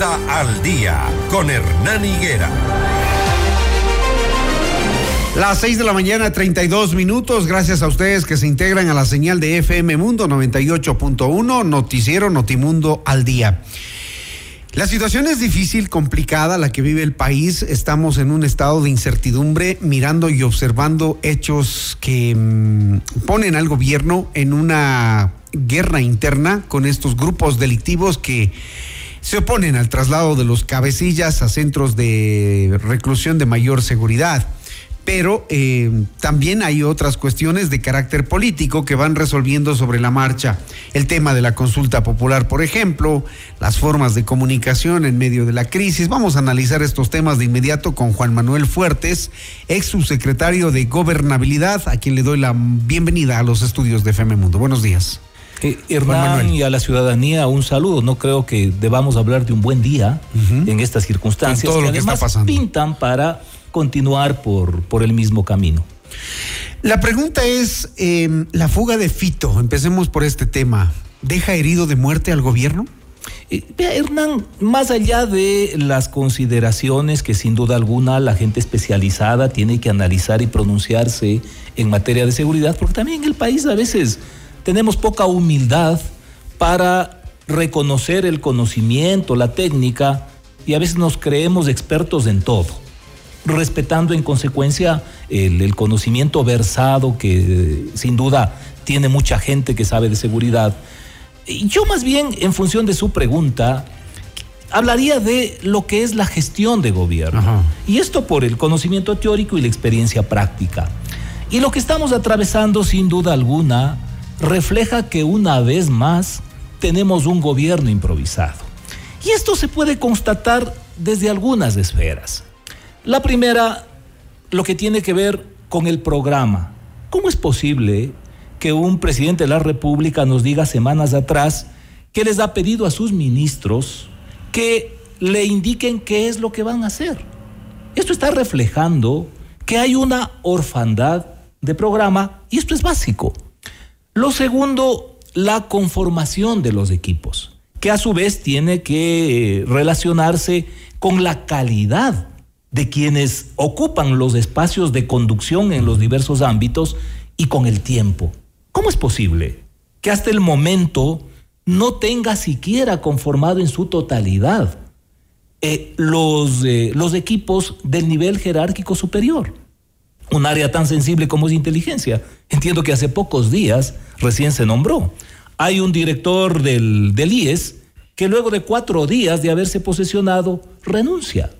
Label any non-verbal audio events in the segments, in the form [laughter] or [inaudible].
Al Día con Hernán Higuera. Las 6 de la mañana, 32 minutos. Gracias a ustedes que se integran a la señal de FM Mundo 98.1, Noticiero Notimundo al Día. La situación es difícil, complicada, la que vive el país. Estamos en un estado de incertidumbre, mirando y observando hechos que mmm, ponen al gobierno en una guerra interna con estos grupos delictivos que se oponen al traslado de los cabecillas a centros de reclusión de mayor seguridad pero eh, también hay otras cuestiones de carácter político que van resolviendo sobre la marcha. El tema de la consulta popular, por ejemplo, las formas de comunicación en medio de la crisis. Vamos a analizar estos temas de inmediato con Juan Manuel Fuertes, ex subsecretario de Gobernabilidad, a quien le doy la bienvenida a los estudios de FM Mundo. Buenos días. Eh, Hernán y a la ciudadanía un saludo. No creo que debamos hablar de un buen día uh -huh. en estas circunstancias en todo lo que, que además está pasando. pintan para continuar por, por el mismo camino. La pregunta es, eh, la fuga de Fito, empecemos por este tema, ¿deja herido de muerte al gobierno? Eh, Hernán, más allá de las consideraciones que sin duda alguna la gente especializada tiene que analizar y pronunciarse en materia de seguridad, porque también en el país a veces tenemos poca humildad para reconocer el conocimiento, la técnica, y a veces nos creemos expertos en todo respetando en consecuencia el, el, conocimiento versado que sin duda tiene mucha gente que sabe de seguridad. Yo más bien, en función de su pregunta, hablaría de lo que es la gestión de gobierno. Ajá. Y esto por el conocimiento teórico y la experiencia práctica. Y lo que estamos atravesando, sin duda alguna, refleja que una vez más tenemos un gobierno improvisado. Y esto se puede constatar desde algunas esferas. La primera, lo que tiene que ver con el programa. ¿Cómo es posible que un presidente de la República nos diga semanas atrás que les ha pedido a sus ministros que le indiquen qué es lo que van a hacer? Esto está reflejando que hay una orfandad de programa y esto es básico. Lo segundo, la conformación de los equipos, que a su vez tiene que relacionarse con la calidad de quienes ocupan los espacios de conducción en los diversos ámbitos y con el tiempo. ¿Cómo es posible que hasta el momento no tenga siquiera conformado en su totalidad eh, los, eh, los equipos del nivel jerárquico superior? Un área tan sensible como es inteligencia. Entiendo que hace pocos días recién se nombró. Hay un director del, del IES que luego de cuatro días de haberse posesionado renuncia.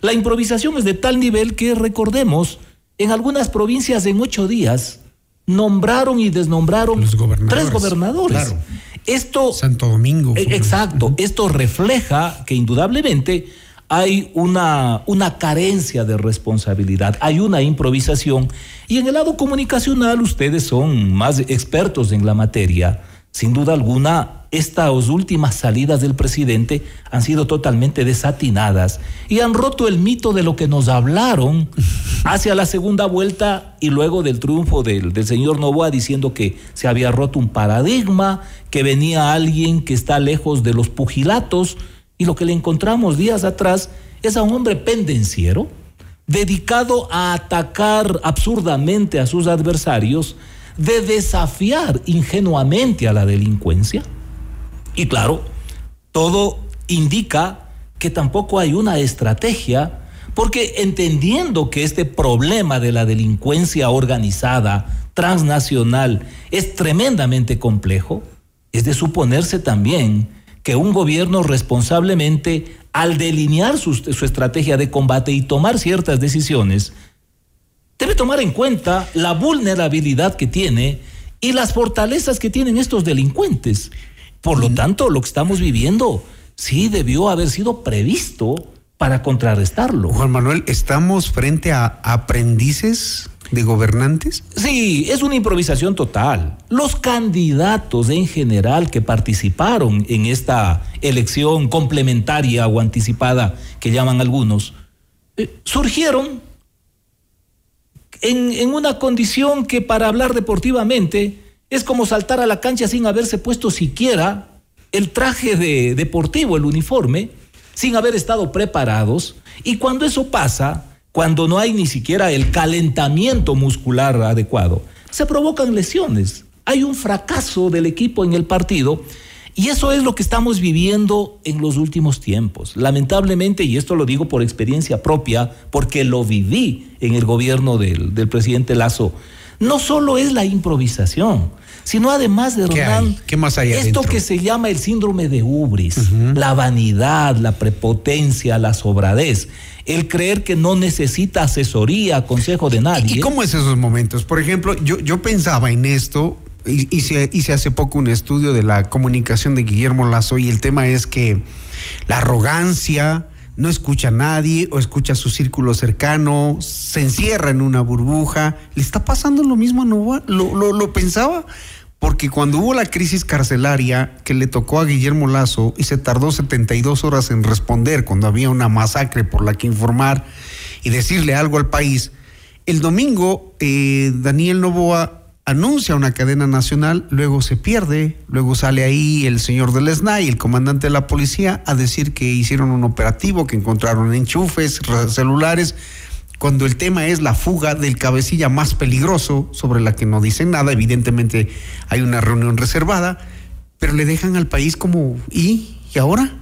La improvisación es de tal nivel que, recordemos, en algunas provincias en ocho días nombraron y desnombraron gobernadores. tres gobernadores. Claro. Esto. Santo Domingo. Eh, exacto. Esto refleja que indudablemente hay una, una carencia de responsabilidad, hay una improvisación. Y en el lado comunicacional, ustedes son más expertos en la materia. Sin duda alguna, estas últimas salidas del presidente han sido totalmente desatinadas y han roto el mito de lo que nos hablaron [laughs] hacia la segunda vuelta y luego del triunfo del, del, señor Novoa diciendo que se había roto un paradigma, que venía alguien que está lejos de los pugilatos y lo que le encontramos días atrás es a un hombre pendenciero dedicado a atacar absurdamente a sus adversarios, de desafiar ingenuamente a la delincuencia. Y claro, todo indica que tampoco hay una estrategia, porque entendiendo que este problema de la delincuencia organizada, transnacional, es tremendamente complejo, es de suponerse también que un gobierno responsablemente, al delinear su, su estrategia de combate y tomar ciertas decisiones, debe tomar en cuenta la vulnerabilidad que tiene y las fortalezas que tienen estos delincuentes. Por lo tanto, lo que estamos viviendo sí debió haber sido previsto para contrarrestarlo. Juan Manuel, ¿estamos frente a aprendices de gobernantes? Sí, es una improvisación total. Los candidatos en general que participaron en esta elección complementaria o anticipada que llaman algunos, eh, surgieron en, en una condición que para hablar deportivamente es como saltar a la cancha sin haberse puesto siquiera el traje de, deportivo, el uniforme, sin haber estado preparados. Y cuando eso pasa, cuando no hay ni siquiera el calentamiento muscular adecuado, se provocan lesiones. Hay un fracaso del equipo en el partido y eso es lo que estamos viviendo en los últimos tiempos. Lamentablemente, y esto lo digo por experiencia propia, porque lo viví en el gobierno del, presidente Lazo, no solo es la improvisación, sino además de Hernán, ¿Qué, más hay esto que se llama el síndrome de ubris, la vanidad, la prepotencia, la sobradez, el creer que no necesita asesoría, consejo de nadie. ¿Y cómo es esos momentos? Por ejemplo, yo, yo pensaba en esto, hice, hice hace poco un estudio de la comunicación de Guillermo Lazo y el tema es que la arrogancia, no escucha a nadie o escucha a su círculo cercano, se encierra en una burbuja. ¿Le está pasando lo mismo a Novoa? ¿Lo, lo, lo pensaba? Porque cuando hubo la crisis carcelaria que le tocó a Guillermo Lazo y se tardó 72 horas en responder cuando había una masacre por la que informar y decirle algo al país, el domingo eh, Daniel Novoa anuncia una cadena nacional, luego se pierde, luego sale ahí el señor del SNAI, el comandante de la policía, a decir que hicieron un operativo, que encontraron enchufes, celulares, cuando el tema es la fuga del cabecilla más peligroso, sobre la que no dicen nada, evidentemente hay una reunión reservada, pero le dejan al país como, ¿y? ¿Y ahora?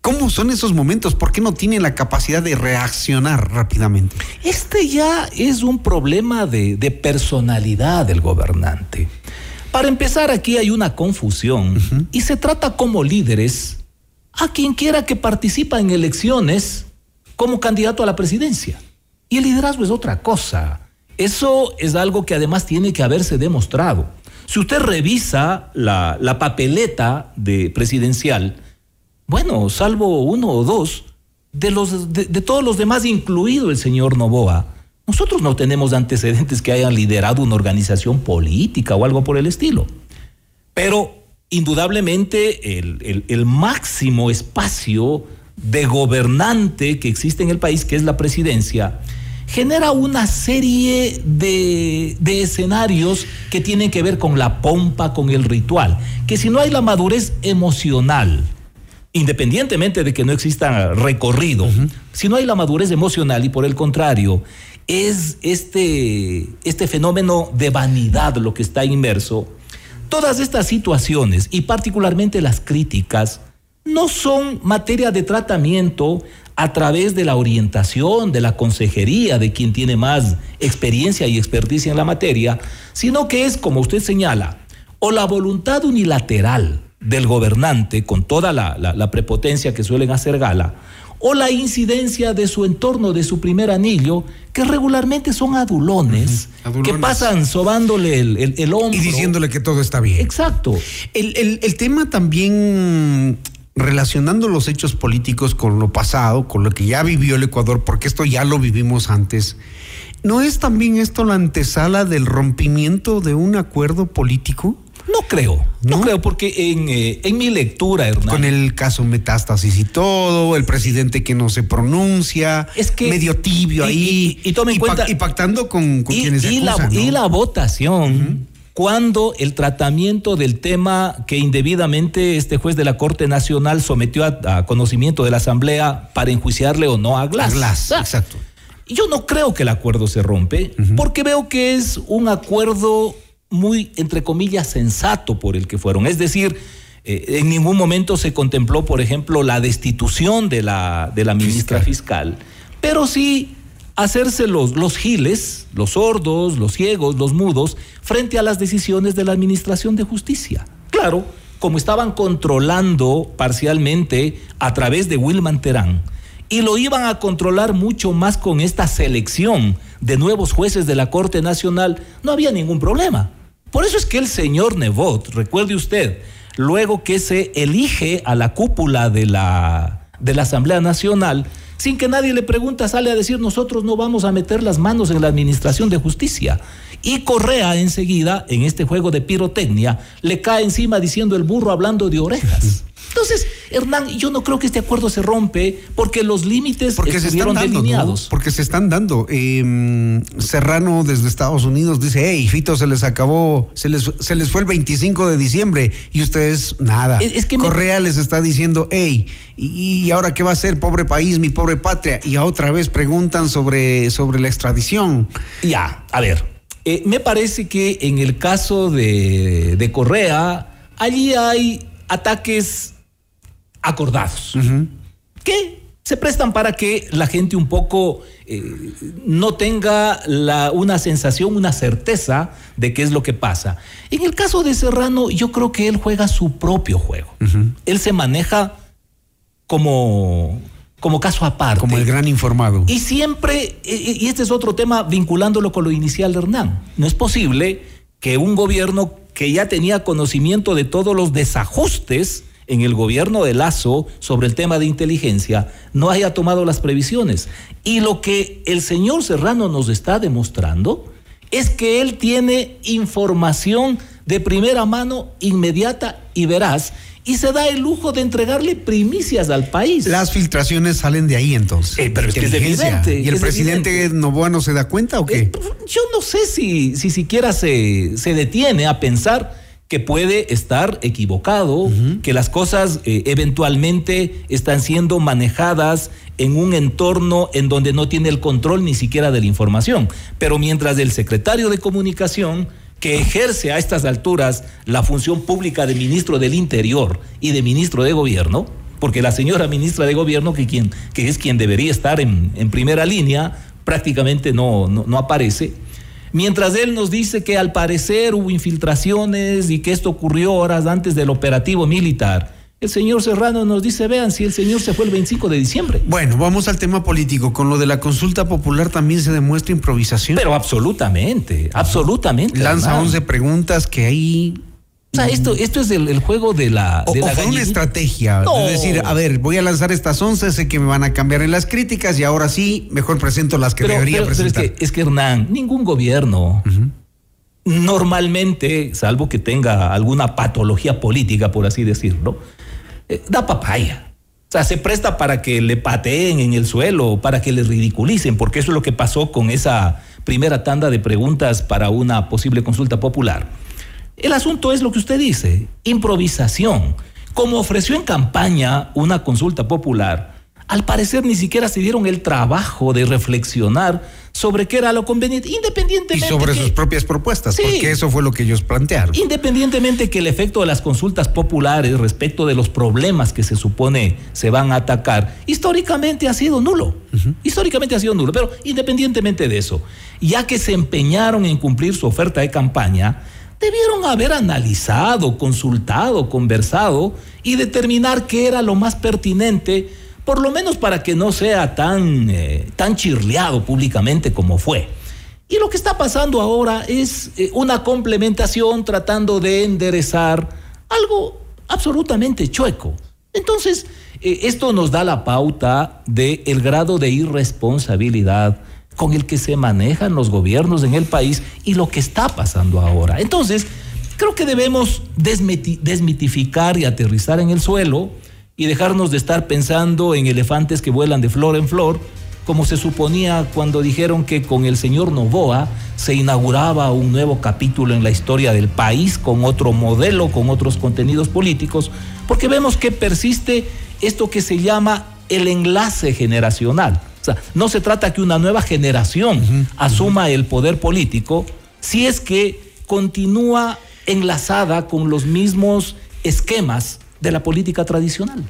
¿Cómo son esos momentos? ¿Por qué no tienen la capacidad de reaccionar rápidamente? Este ya es un problema de, personalidad del gobernante. Para empezar, aquí hay una confusión y se trata como líderes a quien quiera que participa en elecciones como candidato a la presidencia. Y el liderazgo es otra cosa. Eso es algo que además tiene que haberse demostrado. Si usted revisa la, papeleta de presidencial, bueno, salvo uno o dos, de, los, de, todos los demás, incluido el señor Novoa, nosotros no tenemos antecedentes que hayan liderado una organización política o algo por el estilo. Pero indudablemente el, el máximo espacio de gobernante que existe en el país, que es la presidencia, genera una serie de, escenarios que tienen que ver con la pompa, con el ritual, que si no hay la madurez emocional, independientemente de que no exista recorrido, si no hay la madurez emocional y por el contrario, es este, este fenómeno de vanidad lo que está inmerso, todas estas situaciones y particularmente las críticas, no son materia de tratamiento a través de la orientación, de la consejería, de quien tiene más experiencia y experticia en la materia, sino que es, como usted señala, o la voluntad unilateral del gobernante, con toda la, prepotencia que suelen hacer gala, o la incidencia de su entorno, de su primer anillo, que regularmente son adulones, que pasan sobándole el, el, hombro. Y diciéndole que todo está bien. Exacto. El, el tema también relacionando los hechos políticos con lo pasado, con lo que ya vivió el Ecuador, porque esto ya lo vivimos antes, ¿no es también esto la antesala del rompimiento de un acuerdo político? No creo, no, creo, porque en, eh, en, mi lectura, Hernán. Con el caso Metástasis y todo, el presidente que no se pronuncia, es que, medio tibio ahí. Y, tome en cuenta. Y pactando con, quienes y la, y la votación cuando el tratamiento del tema que indebidamente este juez de la Corte Nacional sometió a, conocimiento de la Asamblea para enjuiciarle o no a Glass. A Glass, exacto. Yo no creo que el acuerdo se rompe, porque veo que es un acuerdo muy, entre comillas, sensato por el que fueron. Es decir, eh, en ningún momento se contempló, por ejemplo, la destitución de la, de la ministra fiscal, pero sí hacerse los, los giles, los sordos, los ciegos, los mudos, frente a las decisiones de la Administración de Justicia. Claro, como estaban controlando parcialmente a través de Wilman Terán, y lo iban a controlar mucho más con esta selección de nuevos jueces de la Corte Nacional, no había ningún problema. Por eso es que el señor Nebot, recuerde usted, luego que se elige a la cúpula de la, de la Asamblea Nacional, sin que nadie le pregunte, sale a decir nosotros no vamos a meter las manos en la administración de justicia. Y Correa enseguida, en este juego de pirotecnia, le cae encima diciendo el burro hablando de orejas. [laughs] Entonces, Hernán, yo no creo que este acuerdo se rompe porque los límites porque se están dando, delineados. ¿no? Porque se están dando. Eh, Serrano desde Estados Unidos dice, hey, Fito se les acabó, se les, se les fue el 25 de diciembre y ustedes nada. Es- es que me- Correa les está diciendo, hey, y, y ahora qué va a hacer, pobre país, mi pobre patria? Y otra vez preguntan sobre, sobre la extradición. Ya, a ver, eh, me parece que en el caso de, de Correa, allí hay ataques acordados que se prestan para que la gente un poco eh, no tenga la, una sensación, una certeza de qué es lo que pasa. En el caso de Serrano, yo creo que él juega su propio juego. Él se maneja como, como caso aparte. Como el gran informado. Y siempre, y y este es otro tema vinculándolo con lo inicial de Hernán, no es posible que un gobierno que ya tenía conocimiento de todos los desajustes en el gobierno de Lazo sobre el tema de inteligencia no haya tomado las previsiones. Y lo que el señor Serrano nos está demostrando es que él tiene información de primera mano, inmediata y veraz, y se da el lujo de entregarle primicias al país. Las filtraciones salen de ahí entonces. Eh, pero es que es Inteligencia. evidente, ¿Y el es presidente evidente. Novoa no se da cuenta o qué? Eh, yo no sé si, si siquiera se, se detiene a pensar que puede estar equivocado, que las cosas eh, eventualmente están siendo manejadas en un entorno en donde no tiene el control ni siquiera de la información. Pero mientras el secretario de comunicación que ejerce a estas alturas la función pública de ministro del Interior y de ministro de Gobierno, porque la señora ministra de Gobierno, que, es quien debería estar en, primera línea, prácticamente no, no aparece. Mientras él nos dice que al parecer hubo infiltraciones y que esto ocurrió horas antes del operativo militar, el señor Serrano nos dice, vean, si el señor se fue el 25 de diciembre. Bueno, vamos al tema político. Con lo de la consulta popular también se demuestra improvisación. Pero absolutamente, absolutamente. Lanza Hernán. 11 preguntas que ahí... O sea, esto, esto es el, el juego de la, de o la fue una estrategia. No. Es decir, a ver, voy a lanzar estas 11, sé que me van a cambiar en las críticas y ahora sí, mejor presento las que pero, debería pero- pero es, presentar. que, es que Hernán, ningún gobierno normalmente, salvo que tenga alguna patología política, por así decirlo, eh, da papaya. O sea, se presta para que le pateen en el suelo, para que le ridiculicen, porque eso es lo que pasó con esa primera tanda de preguntas para una posible consulta popular. El asunto es lo que usted dice, improvisación. Como ofreció en campaña una consulta popular, al parecer ni siquiera se dieron el trabajo de reflexionar sobre qué era lo conveniente, y independientemente sobre que- sus propias propuestas, Sí. porque eso fue lo que ellos plantearon. Independientemente que el efecto de las consultas populares respecto de los problemas que se supone se van a atacar, históricamente ha sido nulo. Históricamente ha sido nulo. Pero independientemente de eso, ya que se empeñaron en cumplir su oferta de campaña, debieron haber analizado, consultado, conversado y determinar qué era lo más pertinente, por lo menos para que no sea tan, eh, tan chirleado públicamente como fue. Y lo que está pasando ahora es eh, una complementación tratando de enderezar algo absolutamente chueco. Entonces, eh, esto nos da la pauta del el grado de irresponsabilidad con el que se manejan los gobiernos en el país y lo que está pasando ahora. Entonces, creo que debemos desmiti- desmitificar y aterrizar en el suelo y dejarnos de estar pensando en elefantes que vuelan de flor en flor, como se suponía cuando dijeron que con el señor Novoa se inauguraba un nuevo capítulo en la historia del país, con otro modelo, con otros contenidos políticos, porque vemos que persiste esto que se llama el enlace generacional. O sea, no se trata que una nueva generación asuma el poder político si es que continúa enlazada con los mismos esquemas de la política tradicional.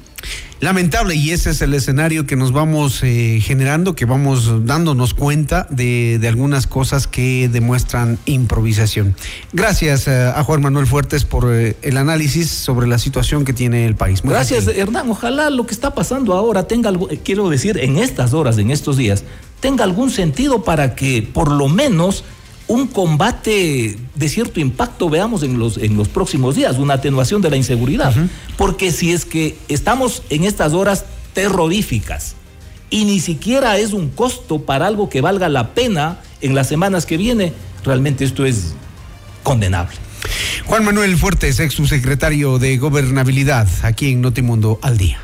Lamentable, y ese es el escenario que nos vamos eh, generando, que vamos dándonos cuenta de, de algunas cosas que demuestran improvisación. Gracias eh, a Juan Manuel Fuertes por eh, el análisis sobre la situación que tiene el país. Muy Gracias. Hernán. Ojalá lo que está pasando ahora tenga algo, quiero decir, en estas horas, en estos días, tenga algún sentido para que por lo menos un combate de cierto impacto veamos en los, en los próximos días, una atenuación de la inseguridad. Porque si es que estamos en estas horas terroríficas y ni siquiera es un costo para algo que valga la pena en las semanas que viene, realmente esto es condenable. Juan Manuel Fuertes, ex subsecretario de Gobernabilidad, aquí en Notimundo al Día.